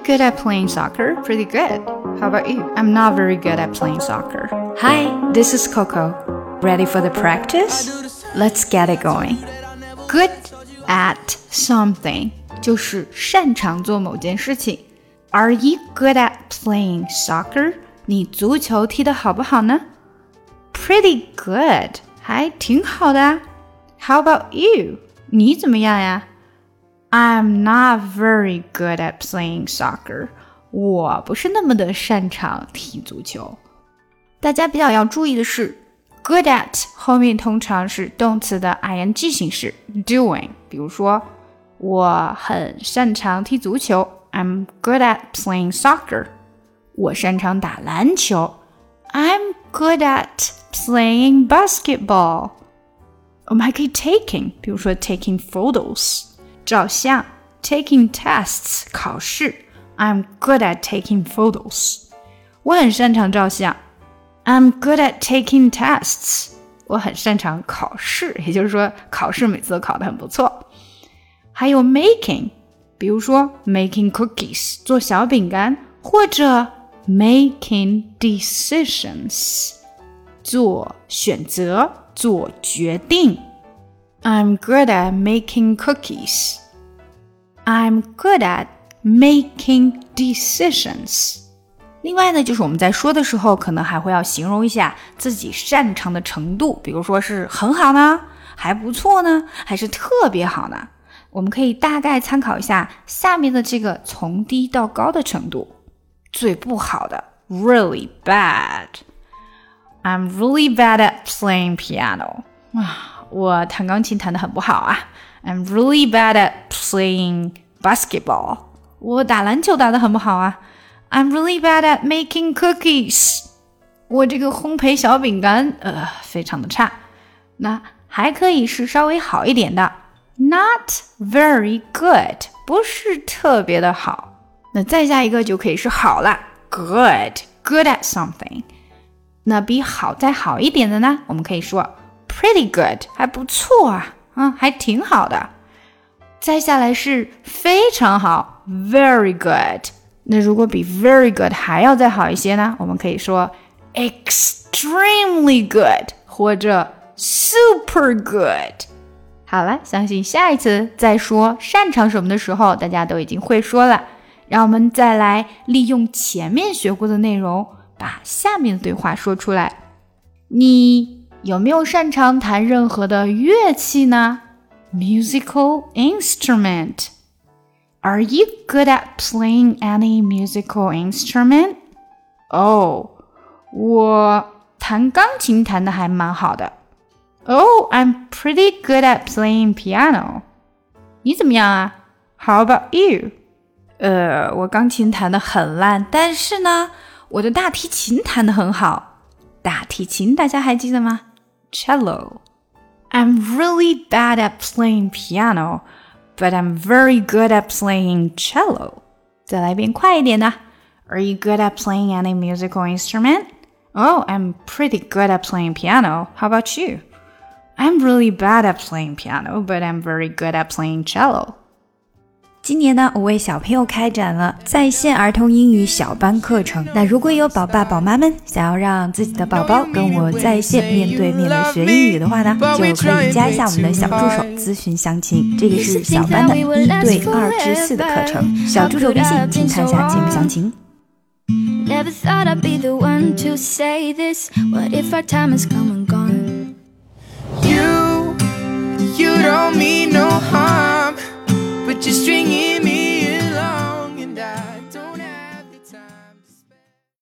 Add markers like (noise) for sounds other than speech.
good at playing soccer? Pretty good. How about you? I'm not very good at playing soccer. Hi, this is Coco. Ready for the practice? Let's get it going. Good at something 就是擅长做某件事情。Are you good at playing soccer? 你足球踢得好不好呢？Pretty good，还挺好的啊。How about you？你怎么样呀 ？I'm not very good at playing soccer. 我不是那么的擅长踢足球。大家比较要注意的是，good at 后面通常是动词的 ing 形式 doing。比如说，我很擅长踢足球，I'm good at playing soccer。我擅长打篮球，I'm good at playing basketball。我们还可以 taking，比如说 taking photos。 照相，taking tests 考试。I'm good at taking photos。我很擅长照相。I'm good at taking tests。我很擅长考试，也就是说考试每次都考得很不错。还有 (laughs) making，比如说 making cookies 做小饼干，或者 making decisions 做选择、做决定。 I'm good at making cookies. I'm good at making decisions. 另外呢，就是我们在说的时候，可能还会要形容一下自己擅长的程度，比如说是很好呢，还不错呢，还是特别好呢？我们可以大概参考一下下面的这个从低到高的程度。最不好的，really bad。I'm really bad at playing piano。 (sighs) 啊，我弹钢琴弹得很不好啊。I'm really bad at playing basketball。我打篮球打得很不好啊。I'm really bad at making cookies。我这个烘焙小饼干，呃，非常的差。那还可以是稍微好一点的，not very good，不是特别的好。那再下一个就可以是好了，good，good at something。那比好再好一点的呢，我们可以说 Pretty good，还不错啊。嗯，还挺好的。再下来是非常好，very good。那如果比 very good 还要再好一些呢？我们可以说 extremely good 或者 super good。好了，相信下一次再说擅长什么的时候，大家都已经会说了。让我们再来利用前面学过的内容，把下面的对话说出来。你。有没有擅长弹任何的乐器呢？Musical instrument. Are you good at playing any musical instrument? 哦，我弹钢琴弹的还蛮好的。Oh, I'm pretty good at playing piano. 你怎么样啊？How about you? 呃，我钢琴弹的很烂，但是呢，我的大提琴弹的很好。大提琴大家还记得吗 ？cello. I'm really bad at playing piano, but I'm very good at playing cello. 再来一遍快一点的。Are you good at playing any musical instrument? Oh, I'm pretty good at playing piano. How about you? I'm really bad at playing piano, but I'm very good at playing cello. 今年呢我为小朋友开展了在线儿童英语小班课程。那如果有宝爸宝妈们想要让自己的宝宝跟我在线面对面的学英语的话呢就可以加一下我们的小助手咨询详情这个是小班的一对二至四的课程。小助手微信请看一下节目详情。Never thought i'd be the one to say this. What if our time is come and gone? You you don't mean no harm. Just string